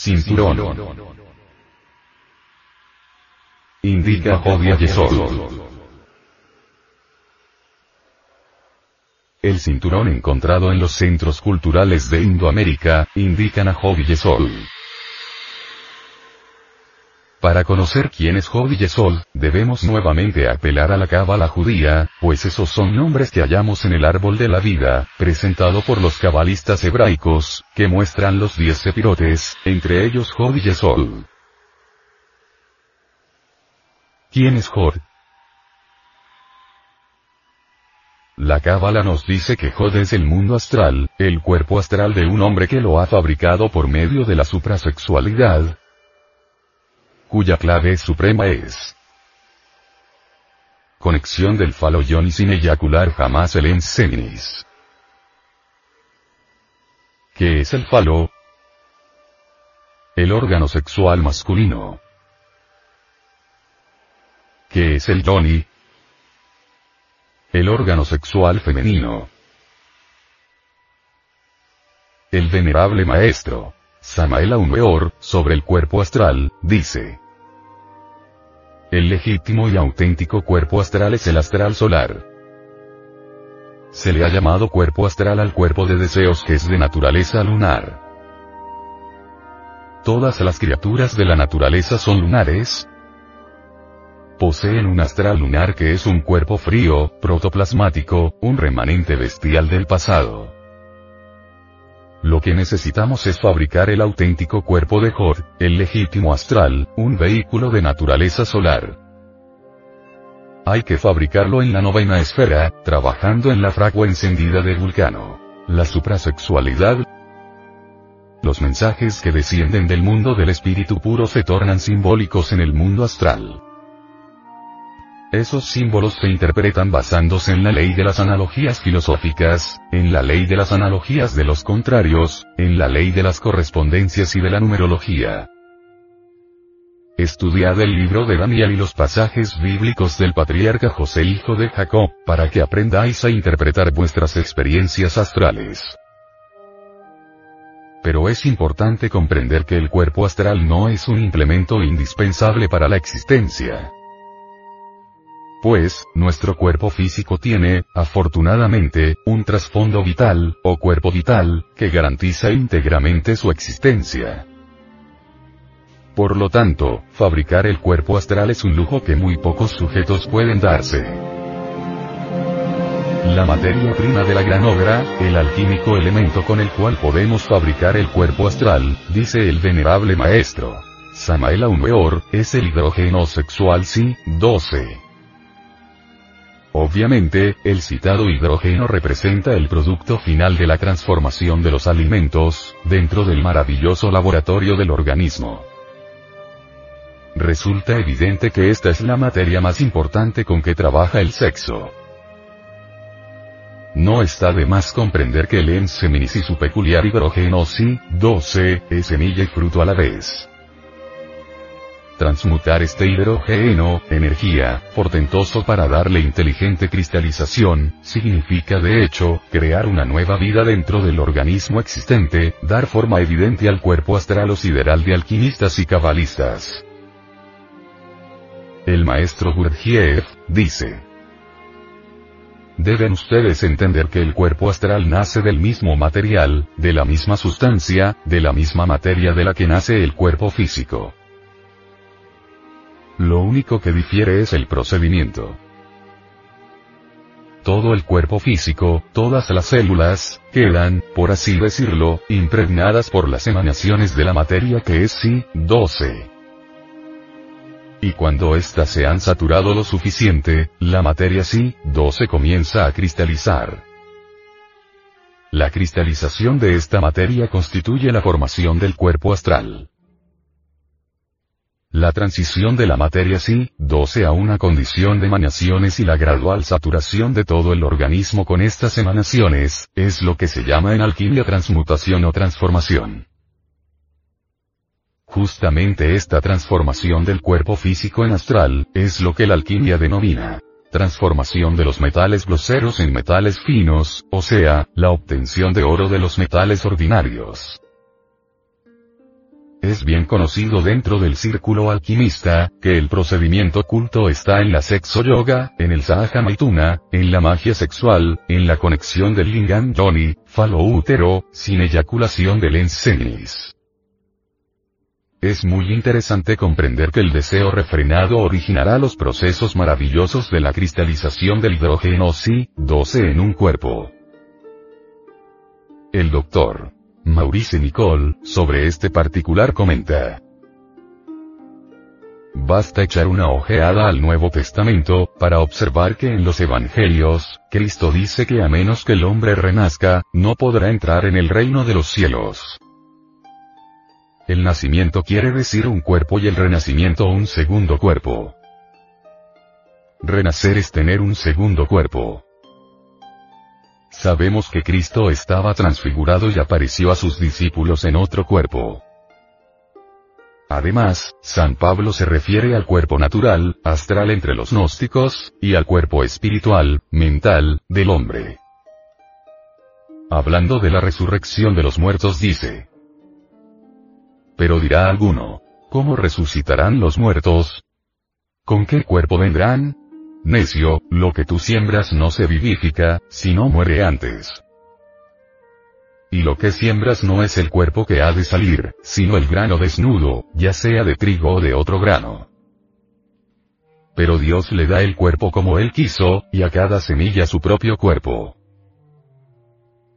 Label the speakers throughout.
Speaker 1: Cinturón. Indica Jodia Yesod. El cinturón encontrado en los centros culturales de Indoamérica, indican a Jod Yesod. Para conocer quién es Jod Yesod, debemos nuevamente apelar a la cábala judía, pues esos son nombres que hallamos en el árbol de la vida, presentado por los cabalistas hebraicos, que muestran los diez sepirotes, entre ellos Jod Yesod. ¿Quién es Jod? La Cábala nos dice que Jod es el mundo astral, el cuerpo astral de un hombre que lo ha fabricado por medio de la suprasexualidad, cuya clave suprema es conexión del faloyón y sin eyacular jamás el enseminis. ¿Qué es el falo? El órgano sexual masculino. ¿Qué es el yoni? El órgano sexual femenino. El venerable maestro, Samael Aumeor, sobre el cuerpo astral, dice. El legítimo y auténtico cuerpo astral es el astral solar. Se le ha llamado cuerpo astral al cuerpo de deseos que es de naturaleza lunar. Todas las criaturas de la naturaleza son lunares, poseen un astral lunar que es un cuerpo frío, protoplasmático, un remanente bestial del pasado. Lo que necesitamos es fabricar el auténtico cuerpo de Jor, el legítimo astral, un vehículo de naturaleza solar. Hay que fabricarlo en la novena esfera, trabajando en la fragua encendida de Vulcano. La suprasexualidad, los mensajes que descienden del mundo del espíritu puro se tornan simbólicos en el mundo astral. Esos símbolos se interpretan basándose en la ley de las analogías filosóficas, en la ley de las analogías de los contrarios, en la ley de las correspondencias y de la numerología. Estudiad el libro de Daniel y los pasajes bíblicos del patriarca José hijo de Jacob, para que aprendáis a interpretar vuestras experiencias astrales. Pero es importante comprender que el cuerpo astral no es un implemento indispensable para la existencia. Pues, nuestro cuerpo físico tiene, afortunadamente, un trasfondo vital, o cuerpo vital, que garantiza íntegramente su existencia. Por lo tanto, fabricar el cuerpo astral es un lujo que muy pocos sujetos pueden darse. La materia prima de la gran obra, el alquímico elemento con el cual podemos fabricar el cuerpo astral, dice el venerable maestro. Samael Aumeor, es el hidrógeno sexual Si-12. Obviamente, el citado hidrógeno representa el producto final de la transformación de los alimentos, dentro del maravilloso laboratorio del organismo. Resulta evidente que esta es la materia más importante con que trabaja el sexo. No está de más comprender que el enseminis y su peculiar hidrógeno si, 12, es semilla y fruto a la vez. Transmutar este hidrógeno, energía, portentoso para darle inteligente cristalización, significa de hecho, crear una nueva vida dentro del organismo existente, dar forma evidente al cuerpo astral o sideral de alquimistas y cabalistas. El maestro Gurdjieff, dice. Deben ustedes entender que el cuerpo astral nace del mismo material, de la misma sustancia, de la misma materia de la que nace el cuerpo físico. Lo único que difiere es el procedimiento. Todo el cuerpo físico, todas las células, quedan, por así decirlo, impregnadas por las emanaciones de la materia que es sí, 12. Y cuando éstas se han saturado lo suficiente, la materia sí, 12 comienza a cristalizar. La cristalización de esta materia constituye la formación del cuerpo astral. La transición de la materia sí, 12 a una condición de emanaciones y la gradual saturación de todo el organismo con estas emanaciones, es lo que se llama en alquimia transmutación o transformación. Justamente esta transformación del cuerpo físico en astral, es lo que la alquimia denomina transformación de los metales groseros en metales finos, o sea, la obtención de oro de los metales ordinarios. Es bien conocido dentro del círculo alquimista, que el procedimiento oculto está en la sexo yoga, en el sahaja maituna, en la magia sexual, en la conexión del lingam yoni, falo útero, sin eyaculación del ensenis. Es muy interesante comprender que el deseo refrenado originará los procesos maravillosos de la cristalización del hidrógeno Si, 12 en un cuerpo. El doctor Maurice Nicole, sobre este particular comenta. Basta echar una ojeada al Nuevo Testamento, para observar que en los Evangelios, Cristo dice que a menos que el hombre renazca, no podrá entrar en el reino de los cielos. El nacimiento quiere decir un cuerpo y el renacimiento un segundo cuerpo. Renacer es tener un segundo cuerpo. Sabemos que Cristo estaba transfigurado y apareció a sus discípulos en otro cuerpo. Además, San Pablo se refiere al cuerpo natural, astral entre los gnósticos, y al cuerpo espiritual, mental, del hombre. Hablando de la resurrección de los muertos dice. Pero dirá alguno, ¿cómo resucitarán los muertos? ¿Con qué cuerpo vendrán? Necio, lo que tú siembras no se vivifica, sino muere antes. Y lo que siembras no es el cuerpo que ha de salir, sino el grano desnudo, ya sea de trigo o de otro grano. Pero Dios le da el cuerpo como Él quiso, y a cada semilla su propio cuerpo.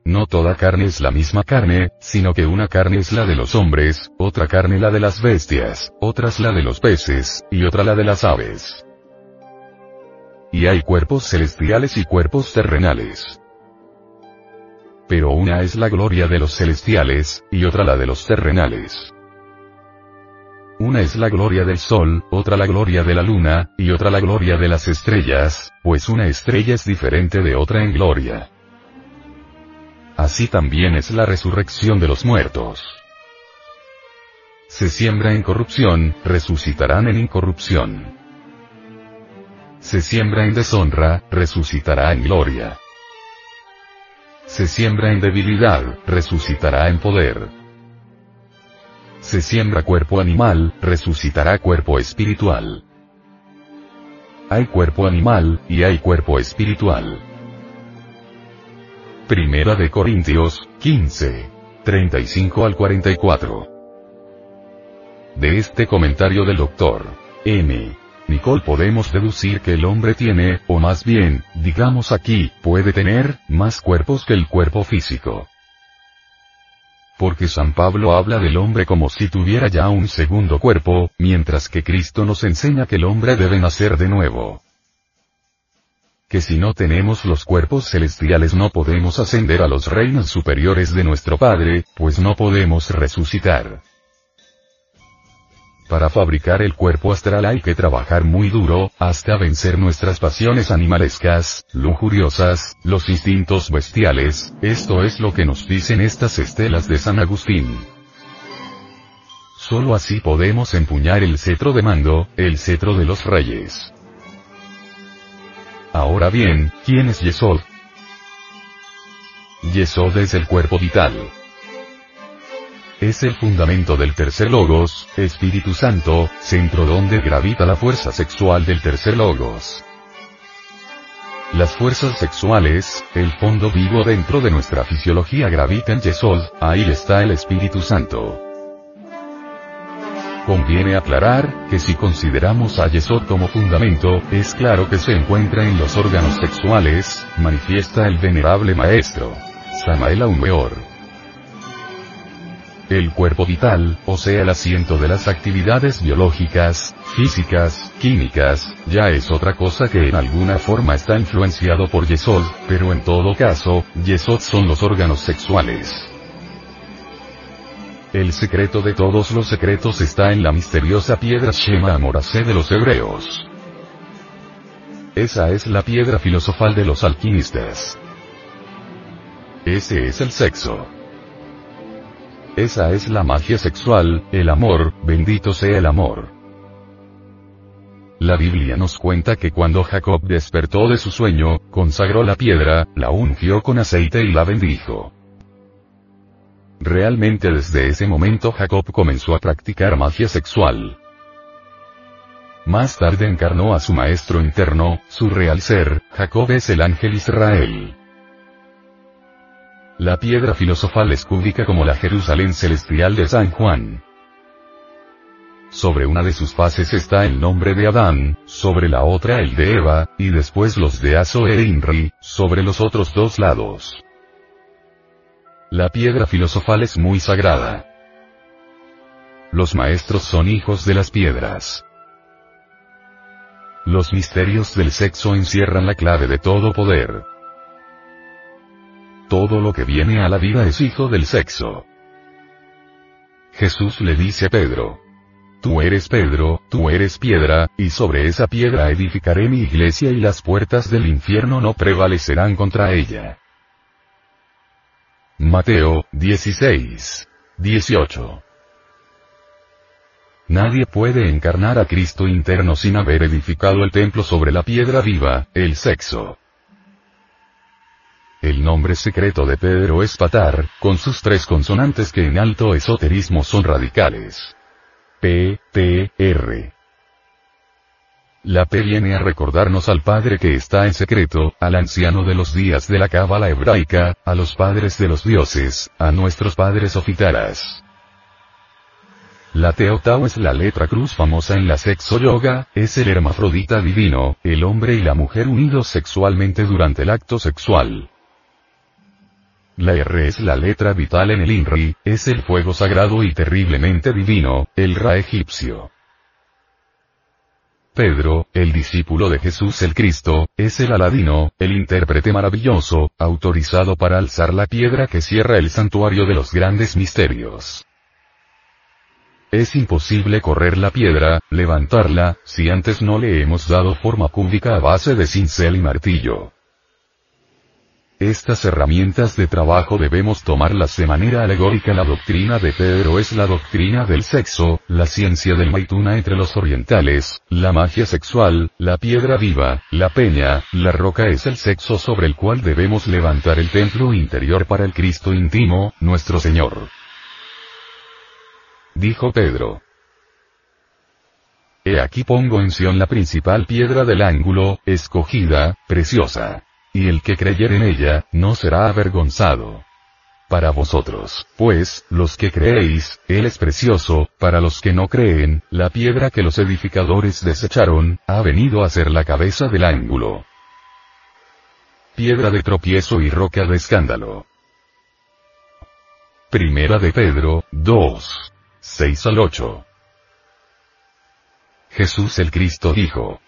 Speaker 1: No toda carne es la misma carne, sino que una carne es la de los hombres, otra carne la de las bestias, otra es la de los peces, y otra la de las aves. Y hay cuerpos celestiales y cuerpos terrenales. Pero una es la gloria de los celestiales, y otra la de los terrenales. Una es la gloria del sol, otra la gloria de la luna, y otra la gloria de las estrellas, pues una estrella es diferente de otra en gloria. Así también es la resurrección de los muertos. Se siembra en corrupción, resucitarán en incorrupción se siembra en deshonra, resucitará en gloria. Se siembra en debilidad, resucitará en poder. Se siembra cuerpo animal, resucitará cuerpo espiritual. Hay cuerpo animal, y hay cuerpo espiritual. Primera de Corintios, 15. 35 al 44. De este comentario del doctor M. Nicole podemos deducir que el hombre tiene, o más bien, digamos aquí, puede tener, más cuerpos que el cuerpo físico. Porque San Pablo habla del hombre como si tuviera ya un segundo cuerpo, mientras que Cristo nos enseña que el hombre debe nacer de nuevo. Que si no tenemos los cuerpos celestiales no podemos ascender a los reinos superiores de nuestro Padre, pues no podemos resucitar. Para fabricar el cuerpo astral hay que trabajar muy duro, hasta vencer nuestras pasiones animalescas, lujuriosas, los instintos bestiales, esto es lo que nos dicen estas estelas de San Agustín. Solo así podemos empuñar el cetro de mando, el cetro de los reyes. Ahora bien, ¿quién es Yesod? Yesod es el cuerpo vital es el fundamento del tercer logos, Espíritu Santo, centro donde gravita la fuerza sexual del tercer logos. Las fuerzas sexuales, el fondo vivo dentro de nuestra fisiología gravita en Yesod, ahí está el Espíritu Santo. Conviene aclarar, que si consideramos a Yesod como fundamento, es claro que se encuentra en los órganos sexuales, manifiesta el venerable maestro. Samael Aumeor. El cuerpo vital, o sea el asiento de las actividades biológicas, físicas, químicas, ya es otra cosa que en alguna forma está influenciado por Yesod, pero en todo caso, Yesod son los órganos sexuales. El secreto de todos los secretos está en la misteriosa piedra Shema Amorase de los hebreos. Esa es la piedra filosofal de los alquimistas. Ese es el sexo. Esa es la magia sexual, el amor, bendito sea el amor. La Biblia nos cuenta que cuando Jacob despertó de su sueño, consagró la piedra, la ungió con aceite y la bendijo. realmente desde ese momento Jacob comenzó a practicar magia sexual. Más tarde encarnó a su maestro interno, su real ser, Jacob es el ángel Israel. La piedra filosofal es cúbica como la Jerusalén celestial de San Juan. Sobre una de sus fases está el nombre de Adán, sobre la otra el de Eva, y después los de Aso e Inri, sobre los otros dos lados. La piedra filosofal es muy sagrada. Los maestros son hijos de las piedras. Los misterios del sexo encierran la clave de todo poder. Todo lo que viene a la vida es hijo del sexo. Jesús le dice a Pedro. Tú eres Pedro, tú eres piedra, y sobre esa piedra edificaré mi iglesia y las puertas del infierno no prevalecerán contra ella. Mateo, 16. 18. Nadie puede encarnar a Cristo interno sin haber edificado el templo sobre la piedra viva, el sexo. El nombre secreto de Pedro es Patar, con sus tres consonantes que en alto esoterismo son radicales. P, T, R. La P viene a recordarnos al Padre que está en secreto, al anciano de los días de la cábala hebraica, a los padres de los dioses, a nuestros padres ofitaras. La Teotao es la letra cruz famosa en la sexo yoga, es el hermafrodita divino, el hombre y la mujer unidos sexualmente durante el acto sexual. La R es la letra vital en el INRI, es el fuego sagrado y terriblemente divino, el Ra egipcio. Pedro, el discípulo de Jesús el Cristo, es el Aladino, el intérprete maravilloso, autorizado para alzar la piedra que cierra el santuario de los grandes misterios. Es imposible correr la piedra, levantarla, si antes no le hemos dado forma cúbica a base de cincel y martillo. Estas herramientas de trabajo debemos tomarlas de manera alegórica. La doctrina de Pedro es la doctrina del sexo, la ciencia del maituna entre los orientales, la magia sexual, la piedra viva, la peña, la roca es el sexo sobre el cual debemos levantar el templo interior para el Cristo íntimo, nuestro Señor dijo Pedro. He aquí pongo en Sión la principal piedra del ángulo, escogida, preciosa. Y el que creyere en ella, no será avergonzado. Para vosotros, pues, los que creéis, Él es precioso, para los que no creen, la piedra que los edificadores desecharon, ha venido a ser la cabeza del ángulo. Piedra de tropiezo y roca de escándalo. Primera de Pedro, 2. 6 al 8. Jesús el Cristo dijo.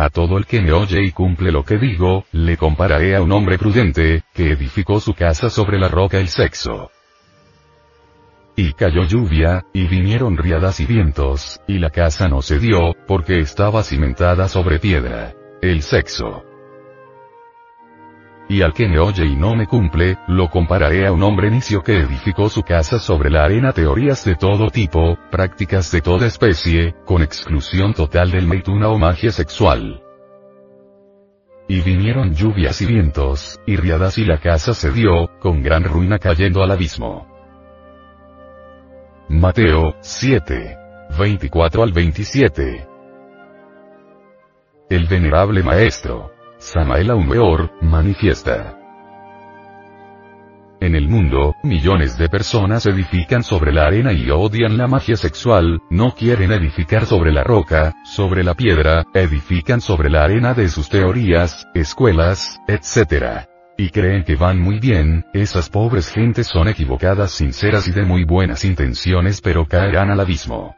Speaker 1: A todo el que me oye y cumple lo que digo, le compararé a un hombre prudente, que edificó su casa sobre la roca el sexo. Y cayó lluvia, y vinieron riadas y vientos, y la casa no se dio, porque estaba cimentada sobre piedra. El sexo. Y al que me oye y no me cumple, lo compararé a un hombre necio que edificó su casa sobre la arena teorías de todo tipo, prácticas de toda especie, con exclusión total del meituna o magia sexual. Y vinieron lluvias y vientos, y riadas y la casa se dio, con gran ruina cayendo al abismo. Mateo, 7. 24 al 27. El venerable maestro, Samael Aumeor, manifiesta. En el mundo, millones de personas edifican sobre la arena y odian la magia sexual, no quieren edificar sobre la roca, sobre la piedra, edifican sobre la arena de sus teorías, escuelas, etc. Y creen que van muy bien, esas pobres gentes son equivocadas, sinceras y de muy buenas intenciones pero caerán al abismo.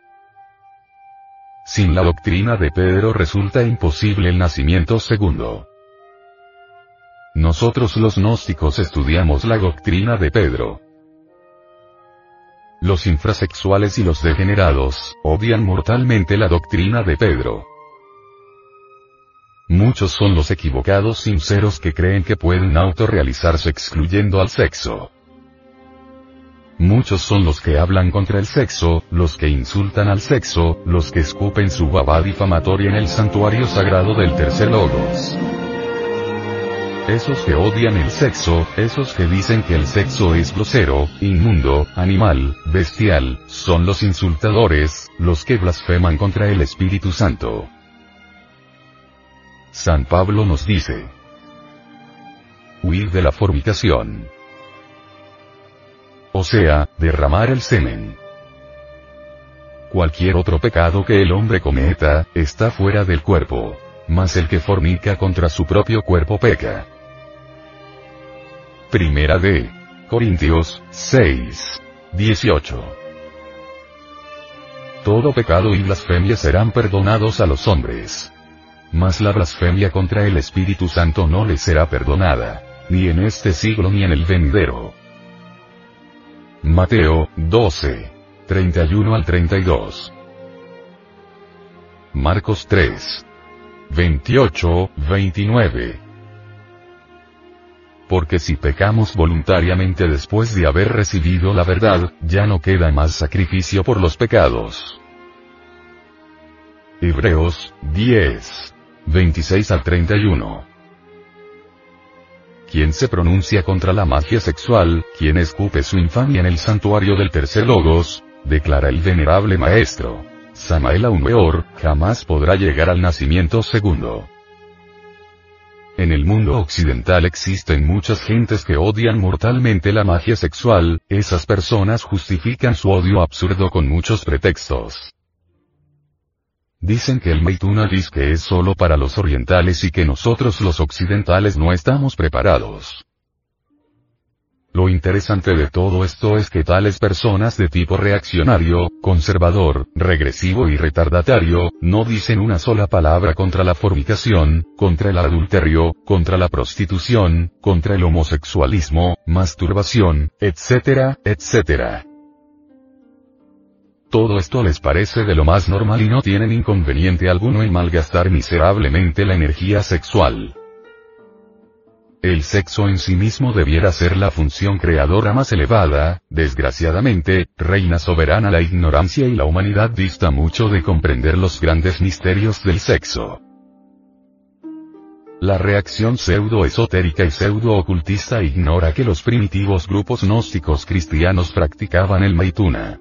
Speaker 1: Sin la doctrina de Pedro resulta imposible el nacimiento segundo. Nosotros los gnósticos estudiamos la doctrina de Pedro. Los infrasexuales y los degenerados, odian mortalmente la doctrina de Pedro. Muchos son los equivocados sinceros que creen que pueden autorrealizarse excluyendo al sexo. Muchos son los que hablan contra el sexo, los que insultan al sexo, los que escupen su baba difamatoria en el santuario sagrado del tercer logos. Esos que odian el sexo, esos que dicen que el sexo es grosero, inmundo, animal, bestial, son los insultadores, los que blasfeman contra el Espíritu Santo. San Pablo nos dice, huir de la fornicación. O sea, derramar el semen. Cualquier otro pecado que el hombre cometa, está fuera del cuerpo. Mas el que fornica contra su propio cuerpo peca. Primera de Corintios 6. 18. Todo pecado y blasfemia serán perdonados a los hombres. Mas la blasfemia contra el Espíritu Santo no les será perdonada, ni en este siglo ni en el venidero. Mateo 12. 31 al 32. Marcos 3. 28, 29 porque si pecamos voluntariamente después de haber recibido la verdad, ya no queda más sacrificio por los pecados. Hebreos 10. 26 al 31. Quien se pronuncia contra la magia sexual, quien escupe su infamia en el santuario del tercer logos, declara el venerable maestro. Samael Weor, jamás podrá llegar al nacimiento segundo. En el mundo occidental existen muchas gentes que odian mortalmente la magia sexual, esas personas justifican su odio absurdo con muchos pretextos. Dicen que el Maituna que es solo para los orientales y que nosotros los occidentales no estamos preparados. Lo interesante de todo esto es que tales personas de tipo reaccionario, conservador, regresivo y retardatario, no dicen una sola palabra contra la fornicación, contra el adulterio, contra la prostitución, contra el homosexualismo, masturbación, etcétera, etcétera. Todo esto les parece de lo más normal y no tienen inconveniente alguno en malgastar miserablemente la energía sexual. El sexo en sí mismo debiera ser la función creadora más elevada, desgraciadamente, reina soberana la ignorancia y la humanidad dista mucho de comprender los grandes misterios del sexo. La reacción pseudo-esotérica y pseudo-ocultista ignora que los primitivos grupos gnósticos cristianos practicaban el maituna.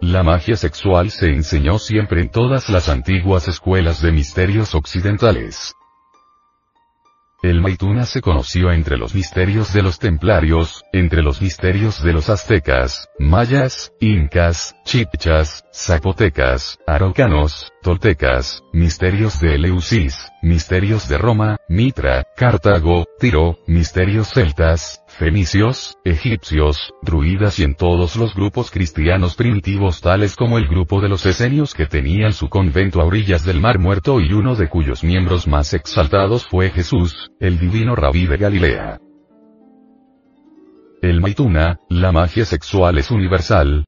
Speaker 1: La magia sexual se enseñó siempre en todas las antiguas escuelas de misterios occidentales. El Maituna se conoció entre los misterios de los templarios, entre los misterios de los aztecas, mayas, incas, chipchas, zapotecas, araucanos, toltecas, misterios de Eleusis, misterios de Roma, Mitra, Cartago, Tiro, misterios celtas, fenicios, egipcios, druidas y en todos los grupos cristianos primitivos tales como el grupo de los esenios que tenían su convento a orillas del Mar Muerto y uno de cuyos miembros más exaltados fue Jesús, el divino rabí de Galilea. El Maituna, la magia sexual es universal,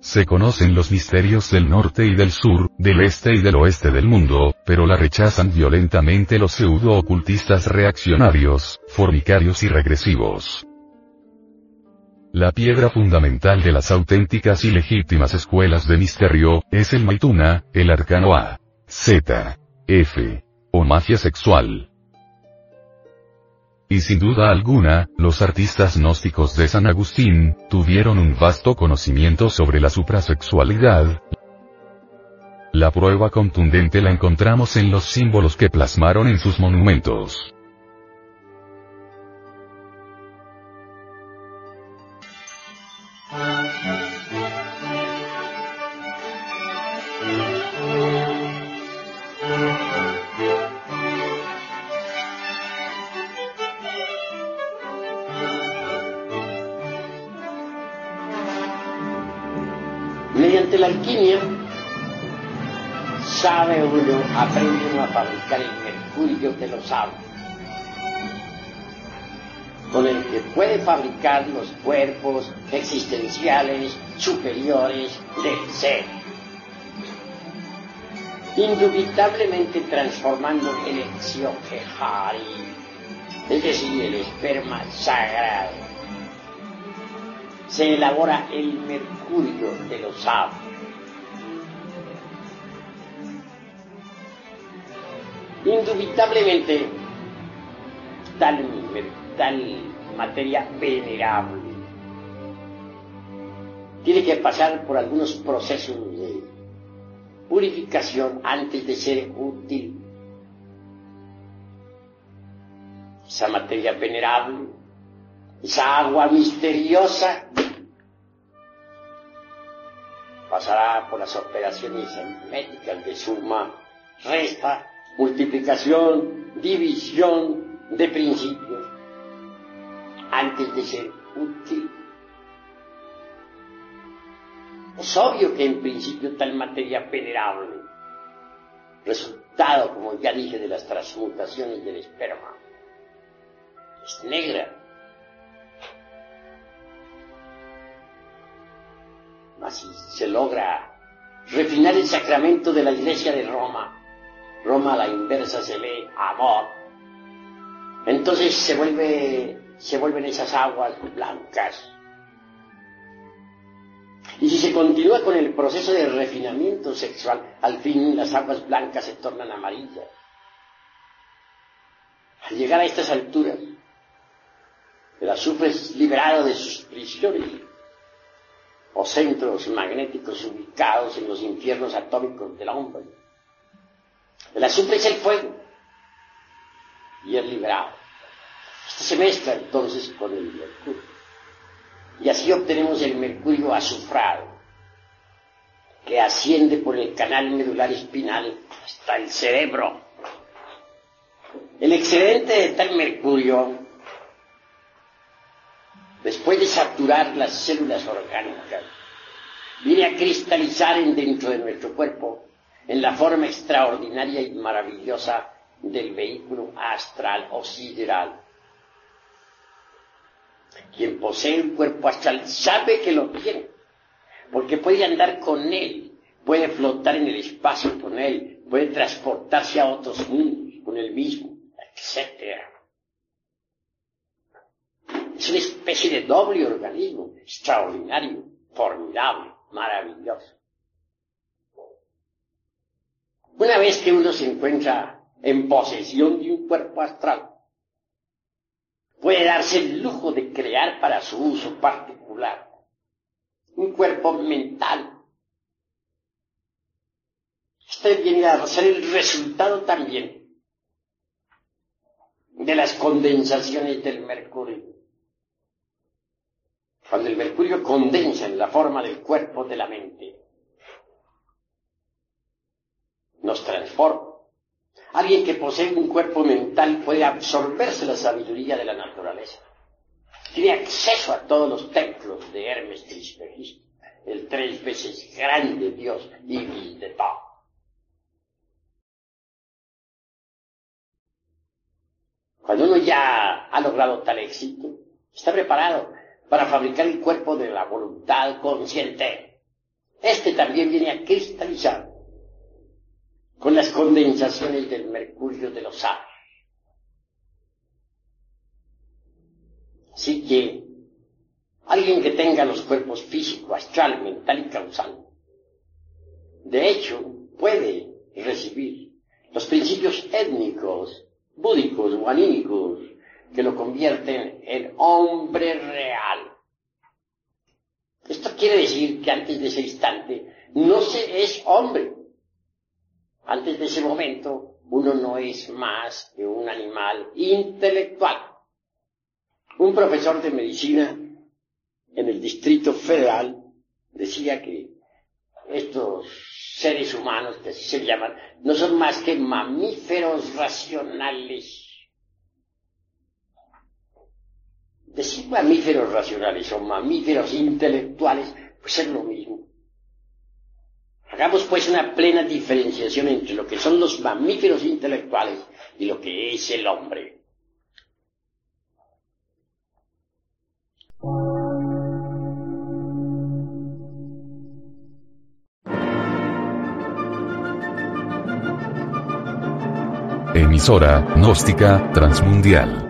Speaker 1: se conocen los misterios del norte y del sur, del este y del oeste del mundo, pero la rechazan violentamente los pseudo-ocultistas reaccionarios, fornicarios y regresivos. La piedra fundamental de las auténticas y legítimas escuelas de misterio, es el Maituna, el arcano A. Z. F. O magia sexual. Y sin duda alguna, los artistas gnósticos de San Agustín, tuvieron un vasto conocimiento sobre la suprasexualidad. La prueba contundente la encontramos en los símbolos que plasmaron en sus monumentos.
Speaker 2: Mediante la alquimia sabe uno, aprende a fabricar el mercurio que lo sabe, con el que puede fabricar los cuerpos existenciales superiores del ser, indubitablemente transformando el Exioquejari, es decir, el esperma sagrado. Se elabora el mercurio de los sabios. Indubitablemente, tal, tal materia venerable tiene que pasar por algunos procesos de purificación antes de ser útil. Esa materia venerable, esa agua misteriosa, pasará por las operaciones médicas de suma, resta, multiplicación, división de principios, antes de ser útil. Es obvio que en principio tal materia venerable, resultado, como ya dije, de las transmutaciones del esperma, es negra. Así se logra refinar el sacramento de la iglesia de Roma. Roma a la inversa se ve amor. Entonces se se vuelven esas aguas blancas y si se continúa con el proceso de refinamiento sexual, al fin las aguas blancas se tornan amarillas. Al llegar a estas alturas, el azufre es liberado de sus prisiones o centros magnéticos ubicados en los infiernos atómicos del hombre. El azufre es el fuego y es liberado. Este se mezcla entonces con el mercurio y así obtenemos el mercurio azufrado, que asciende por el canal medular espinal hasta el cerebro. El excedente de tal mercurio, después de saturar las células orgánicas, viene a cristalizar en dentro de nuestro cuerpo en la forma extraordinaria y maravillosa del vehículo astral o sideral quien posee un cuerpo astral sabe que lo tiene, porque puede andar con él, puede flotar en el espacio con él, puede transportarse a otros mundos con él mismo, etc. Es una especie de doble organismo, extraordinario, formidable, maravilloso. Una vez que uno se encuentra en posesión de un cuerpo astral, puede darse el lujo de crear para su uso particular un cuerpo mental. Este viene a ser el resultado también de las condensaciones del mercurio. Cuando el mercurio condensa en la forma del cuerpo de la mente, nos transforma Alguien que posee un cuerpo mental puede absorberse la sabiduría de la naturaleza. Tiene acceso a todos los templos de Hermes Trismegisto, el tres veces grande Dios y de todo. Cuando uno ya ha logrado tal éxito, está preparado para fabricar el cuerpo de la voluntad consciente. Este también viene a cristalizar con las condensaciones del mercurio de los aves. Así que alguien que tenga los cuerpos físico, astral, mental y causal, de hecho puede recibir los principios étnicos, búdicos o que lo convierten en hombre real. Esto quiere decir que antes de ese instante no se es hombre, antes de ese momento, uno no es más que un animal intelectual. Un profesor de medicina en el Distrito Federal decía que estos seres humanos, que así se llaman, no son más que mamíferos racionales. Decir mamíferos racionales o mamíferos intelectuales, pues es lo mismo. Hagamos pues una plena diferenciación entre lo que son los mamíferos intelectuales y lo que es el hombre.
Speaker 1: Emisora, gnóstica, transmundial.